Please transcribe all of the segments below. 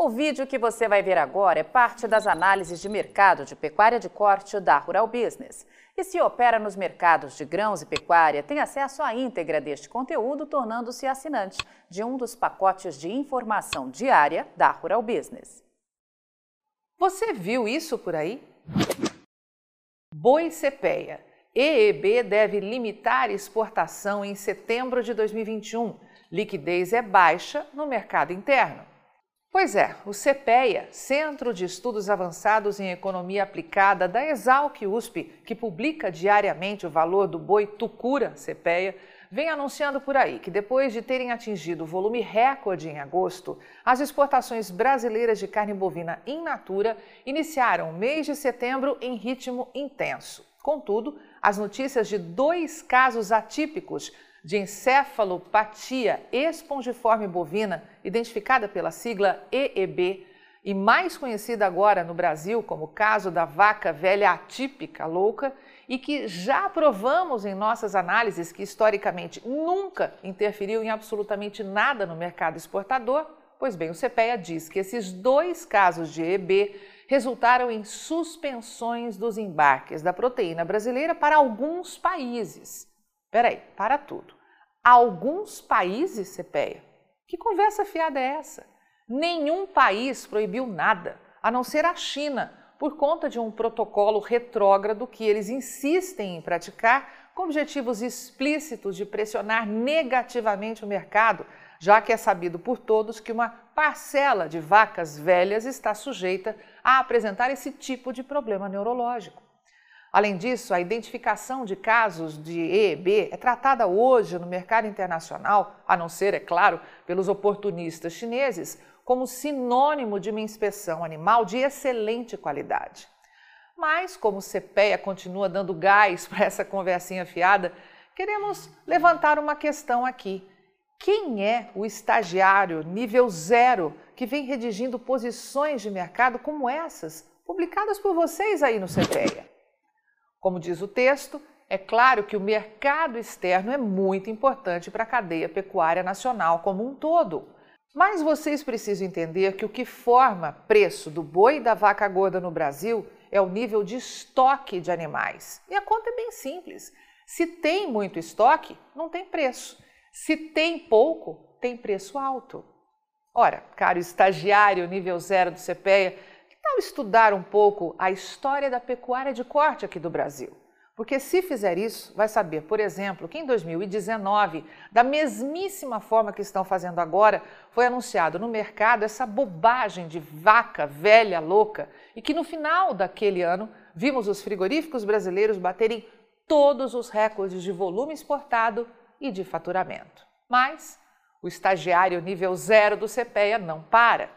O vídeo que você vai ver agora é parte das análises de mercado de pecuária de corte da Rural Business. E se opera nos mercados de grãos e pecuária, tem acesso à íntegra deste conteúdo, tornando-se assinante de um dos pacotes de informação diária da Rural Business. Você viu isso por aí? Boi Cepeia. EEB deve limitar exportação em setembro de 2021. Liquidez é baixa no mercado interno. Pois é, o CPEA, Centro de Estudos Avançados em Economia Aplicada da Exalc USP, que publica diariamente o valor do boi Tucura CPEA, vem anunciando por aí que depois de terem atingido volume recorde em agosto, as exportações brasileiras de carne bovina in natura iniciaram o mês de setembro em ritmo intenso. Contudo, as notícias de dois casos atípicos de encefalopatia espongiforme bovina, identificada pela sigla EEB, e mais conhecida agora no Brasil como caso da vaca velha atípica louca, e que já provamos em nossas análises que historicamente nunca interferiu em absolutamente nada no mercado exportador, pois bem, o CPEA diz que esses dois casos de EB resultaram em suspensões dos embarques da proteína brasileira para alguns países. Peraí, para tudo. Alguns países, CPEA? Que conversa fiada é essa? Nenhum país proibiu nada, a não ser a China, por conta de um protocolo retrógrado que eles insistem em praticar com objetivos explícitos de pressionar negativamente o mercado, já que é sabido por todos que uma parcela de vacas velhas está sujeita a apresentar esse tipo de problema neurológico. Além disso, a identificação de casos de EEB é tratada hoje no mercado internacional, a não ser, é claro, pelos oportunistas chineses, como sinônimo de uma inspeção animal de excelente qualidade. Mas, como o CPEA continua dando gás para essa conversinha fiada, queremos levantar uma questão aqui. Quem é o estagiário nível zero que vem redigindo posições de mercado como essas, publicadas por vocês aí no CPEA? Como diz o texto, é claro que o mercado externo é muito importante para a cadeia pecuária nacional como um todo. Mas vocês precisam entender que o que forma preço do boi e da vaca gorda no Brasil é o nível de estoque de animais. E a conta é bem simples. Se tem muito estoque, não tem preço. Se tem pouco, tem preço alto. Ora, caro estagiário nível zero do CPEA, tal estudar um pouco a história da pecuária de corte aqui do Brasil? Porque se fizer isso, vai saber, por exemplo, que em 2019, da mesmíssima forma que estão fazendo agora, foi anunciado no mercado essa bobagem de vaca velha louca e que no final daquele ano vimos os frigoríficos brasileiros baterem todos os recordes de volume exportado e de faturamento. Mas o estagiário nível zero do CPEA não para.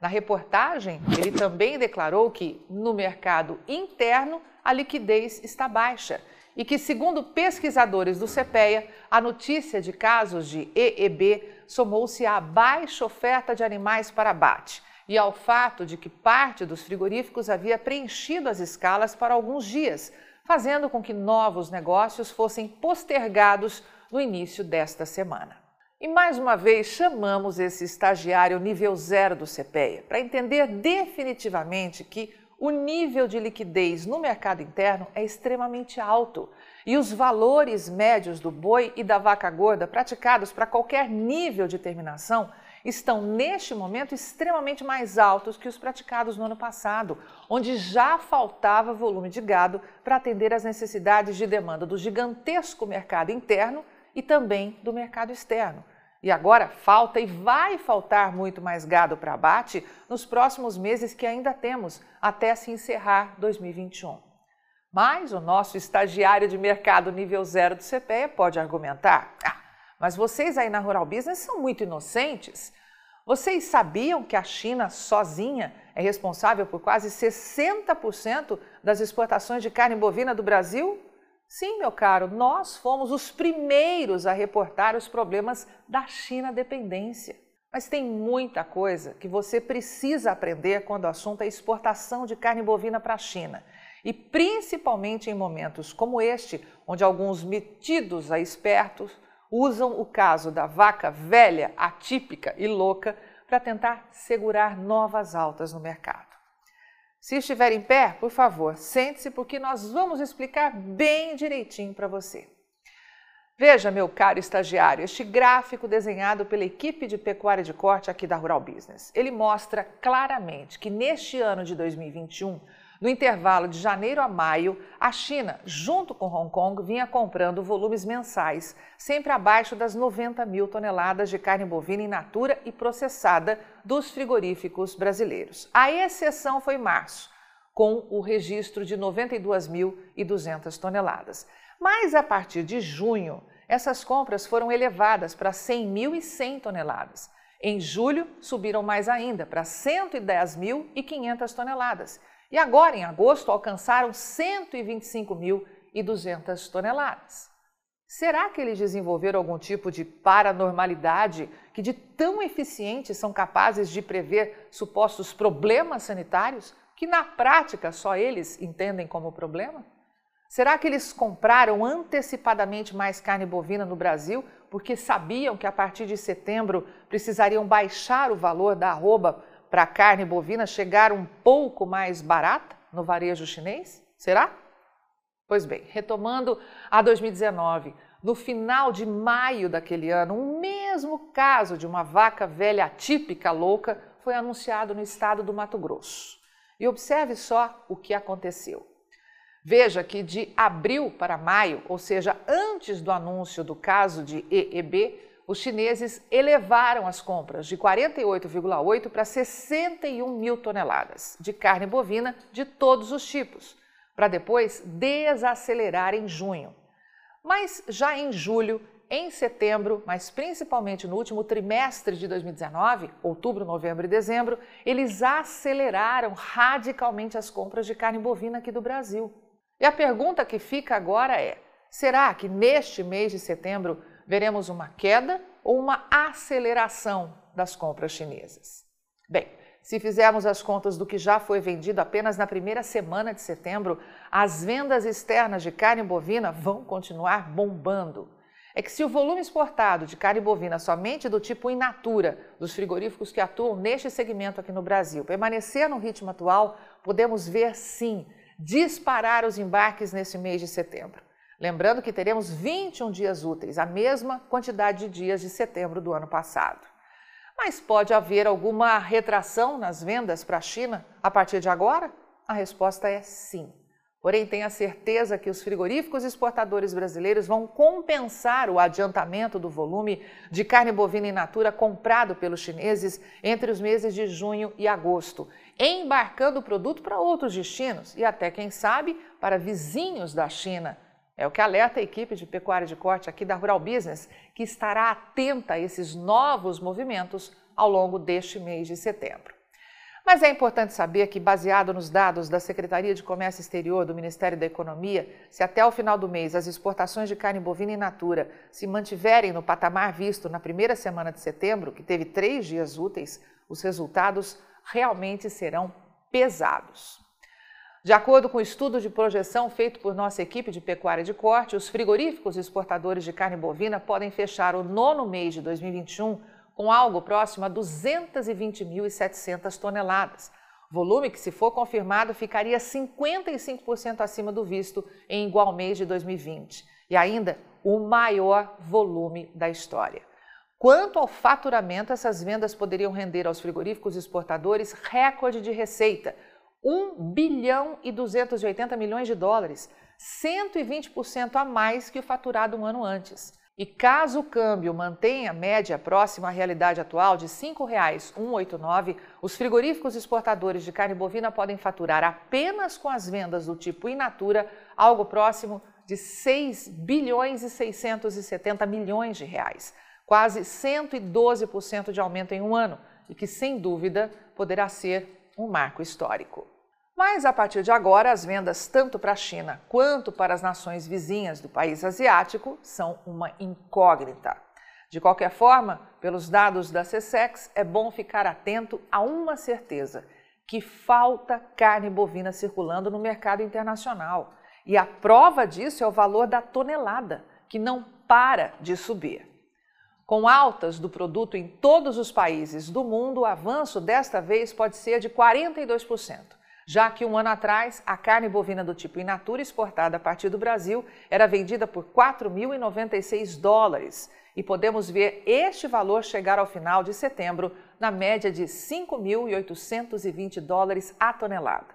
Na reportagem, ele também declarou que, no mercado interno, a liquidez está baixa e que, segundo pesquisadores do CPEA, a notícia de casos de EEB somou-se à baixa oferta de animais para abate e ao fato de que parte dos frigoríficos havia preenchido as escalas para alguns dias, fazendo com que novos negócios fossem postergados no início desta semana. E mais uma vez chamamos esse estagiário nível zero do CPEA para entender definitivamente que o nível de liquidez no mercado interno é extremamente alto e os valores médios do boi e da vaca gorda praticados para qualquer nível de terminação estão neste momento extremamente mais altos que os praticados no ano passado, onde já faltava volume de gado para atender às necessidades de demanda do gigantesco mercado interno e também do mercado externo. E agora falta e vai faltar muito mais gado para abate nos próximos meses que ainda temos, até se encerrar 2021. Mas o nosso estagiário de mercado nível zero do CPE pode argumentar: ah, mas vocês aí na Rural Business são muito inocentes. Vocês sabiam que a China sozinha é responsável por quase 60% das exportações de carne bovina do Brasil? Sim, meu caro, nós fomos os primeiros a reportar os problemas da China dependência. Mas tem muita coisa que você precisa aprender quando o assunto é exportação de carne bovina para a China. E principalmente em momentos como este, onde alguns metidos a espertos usam o caso da vaca velha, atípica e louca para tentar segurar novas altas no mercado. Se estiver em pé, por favor, sente-se porque nós vamos explicar bem direitinho para você. Veja, meu caro estagiário, este gráfico desenhado pela equipe de pecuária de corte aqui da Rural Business. Ele mostra claramente que neste ano de 2021, no intervalo de janeiro a maio, a China, junto com Hong Kong, vinha comprando volumes mensais, sempre abaixo das 90 mil toneladas de carne bovina in natura e processada dos frigoríficos brasileiros. A exceção foi março, com o registro de 92.200 toneladas. Mas a partir de junho, essas compras foram elevadas para 100.100 toneladas. Em julho, subiram mais ainda para 110.500 toneladas. E agora, em agosto, alcançaram 125.200 toneladas. Será que eles desenvolveram algum tipo de paranormalidade que, de tão eficientes, são capazes de prever supostos problemas sanitários que, na prática, só eles entendem como problema? Será que eles compraram antecipadamente mais carne bovina no Brasil porque sabiam que a partir de setembro precisariam baixar o valor da arroba para a carne bovina chegar um pouco mais barata no varejo chinês? Será? Pois bem, retomando a 2019, no final de maio daquele ano, o mesmo caso de uma vaca velha atípica louca foi anunciado no estado do Mato Grosso. E observe só o que aconteceu. Veja que de abril para maio, ou seja, antes do anúncio do caso de EEB, os chineses elevaram as compras de 48,8 para 61 mil toneladas de carne bovina de todos os tipos, para depois desacelerar em junho. Mas já em julho, em setembro, mas principalmente no último trimestre de 2019, outubro, novembro e dezembro, eles aceleraram radicalmente as compras de carne bovina aqui do Brasil. E a pergunta que fica agora é: será que neste mês de setembro veremos uma queda ou uma aceleração das compras chinesas? Bem, se fizermos as contas do que já foi vendido apenas na primeira semana de setembro, as vendas externas de carne bovina vão continuar bombando. É que se o volume exportado de carne bovina somente do tipo in natura dos frigoríficos que atuam neste segmento aqui no Brasil permanecer no ritmo atual, podemos ver sim disparar os embarques nesse mês de setembro. Lembrando que teremos 21 dias úteis, a mesma quantidade de dias de setembro do ano passado. Mas pode haver alguma retração nas vendas para a China a partir de agora? A resposta é sim. Porém, tenha certeza que os frigoríficos exportadores brasileiros vão compensar o adiantamento do volume de carne bovina in natura comprado pelos chineses entre os meses de junho e agosto, embarcando o produto para outros destinos e até, quem sabe, para vizinhos da China. É o que alerta a equipe de pecuária de corte aqui da Rural Business, que estará atenta a esses novos movimentos ao longo deste mês de setembro. Mas é importante saber que, baseado nos dados da Secretaria de Comércio Exterior do Ministério da Economia, se até o final do mês as exportações de carne bovina in natura se mantiverem no patamar visto na primeira semana de setembro, que teve três dias úteis, os resultados realmente serão pesados. De acordo com o estudo de projeção feito por nossa equipe de pecuária de corte, os frigoríficos exportadores de carne bovina podem fechar o nono mês de 2021 com algo próximo a 220.700 toneladas. Volume que, se for confirmado, ficaria 55% acima do visto em igual mês de 2020 e ainda o maior volume da história. Quanto ao faturamento, essas vendas poderiam render aos frigoríficos exportadores recorde de receita, 1 bilhão e 280 milhões de dólares, 120% a mais que o faturado um ano antes. E caso o câmbio mantenha a média próxima à realidade atual de R$ 5,189, os frigoríficos exportadores de carne bovina podem faturar apenas com as vendas do tipo in natura algo próximo de 6 bilhões e 670 milhões de reais, quase 112% de aumento em um ano, e que sem dúvida poderá ser um marco histórico. Mas a partir de agora, as vendas tanto para a China quanto para as nações vizinhas do país asiático são uma incógnita. De qualquer forma, pelos dados da CSEX, é bom ficar atento a uma certeza: que falta carne bovina circulando no mercado internacional. E a prova disso é o valor da tonelada, que não para de subir. Com altas do produto em todos os países do mundo, o avanço desta vez pode ser de 42%, já que um ano atrás a carne bovina do tipo in natura exportada a partir do Brasil era vendida por 4.096 dólares e podemos ver este valor chegar ao final de setembro na média de 5.820 dólares a tonelada.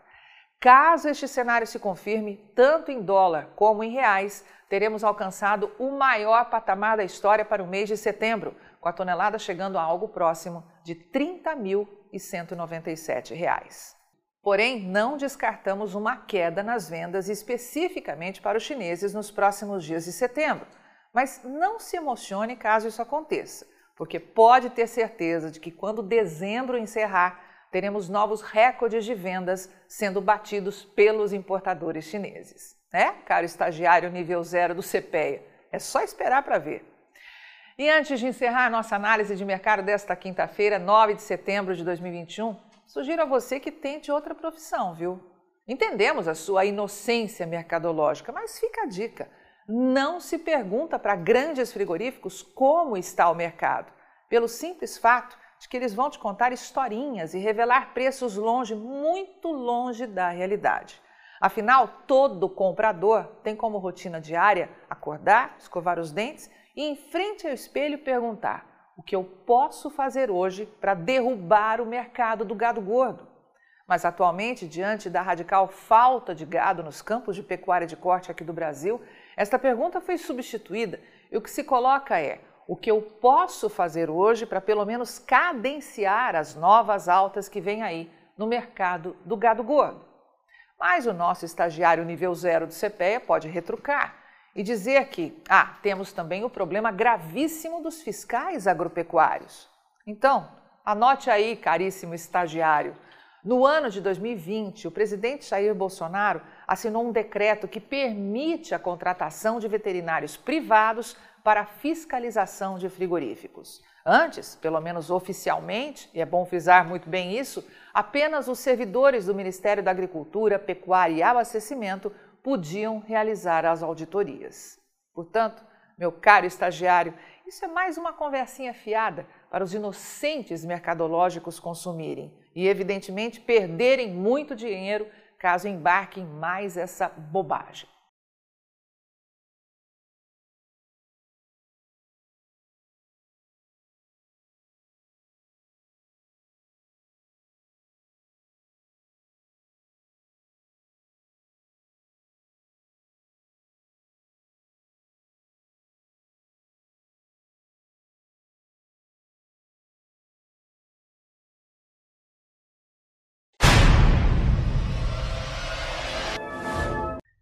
Caso este cenário se confirme, tanto em dólar como em reais, teremos alcançado o maior patamar da história para o mês de setembro, com a tonelada chegando a algo próximo de R$ 30.197. Porém, não descartamos uma queda nas vendas especificamente para os chineses nos próximos dias de setembro. Mas não se emocione caso isso aconteça, porque pode ter certeza de que quando dezembro encerrar, teremos novos recordes de vendas sendo batidos pelos importadores chineses. Né, caro estagiário nível zero do CPEA? É só esperar para ver. E antes de encerrar a nossa análise de mercado desta quinta-feira, 9 de setembro de 2021, sugiro a você que tente outra profissão, viu? Entendemos a sua inocência mercadológica, mas fica a dica. Não se pergunta para grandes frigoríficos como está o mercado, pelo simples fato de que eles vão te contar historinhas e revelar preços longe, muito longe da realidade. Afinal, todo comprador tem como rotina diária acordar, escovar os dentes e, em frente ao espelho, perguntar: o que eu posso fazer hoje para derrubar o mercado do gado gordo? Mas atualmente, diante da radical falta de gado nos campos de pecuária de corte aqui do Brasil, esta pergunta foi substituída e o que se coloca é: o que eu posso fazer hoje para pelo menos cadenciar as novas altas que vêm aí no mercado do gado gordo. Mas o nosso estagiário nível zero do CPEA pode retrucar e dizer que, ah, temos também o problema gravíssimo dos fiscais agropecuários. Então, anote aí, caríssimo estagiário, no ano de 2020, o presidente Jair Bolsonaro assinou um decreto que permite a contratação de veterinários privados para fiscalização de frigoríficos. Antes, pelo menos oficialmente, e é bom frisar muito bem isso, apenas os servidores do Ministério da Agricultura, Pecuária e Abastecimento podiam realizar as auditorias. Portanto, meu caro estagiário, isso é mais uma conversinha fiada para os inocentes mercadológicos consumirem e, evidentemente, perderem muito dinheiro caso embarquem mais essa bobagem.